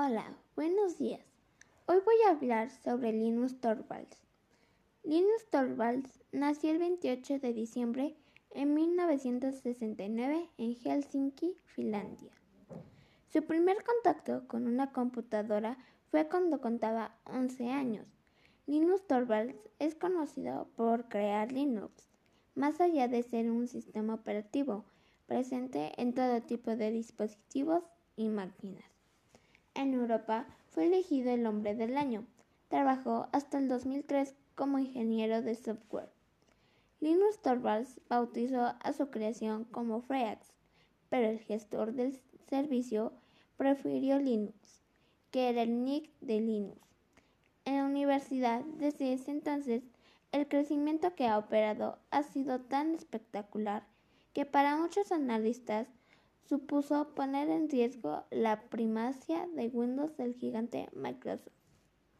Hola, buenos días. Hoy voy a hablar sobre Linus Torvalds. Linus Torvalds nació el 28 de diciembre en 1969 en Helsinki, Finlandia. Su primer contacto con una computadora fue cuando contaba 11 años. Linus Torvalds es conocido por crear Linux, más allá de ser un sistema operativo presente en todo tipo de dispositivos y máquinas. En Europa fue elegido el hombre del año. Trabajó hasta el 2003 como ingeniero de software. Linus Torvalds bautizó a su creación como Freax, pero el gestor del servicio prefirió Linux, que era el nick de Linus. En la universidad, desde ese entonces, el crecimiento que ha operado ha sido tan espectacular que para muchos analistas supuso poner en riesgo la primacia de Windows del gigante Microsoft.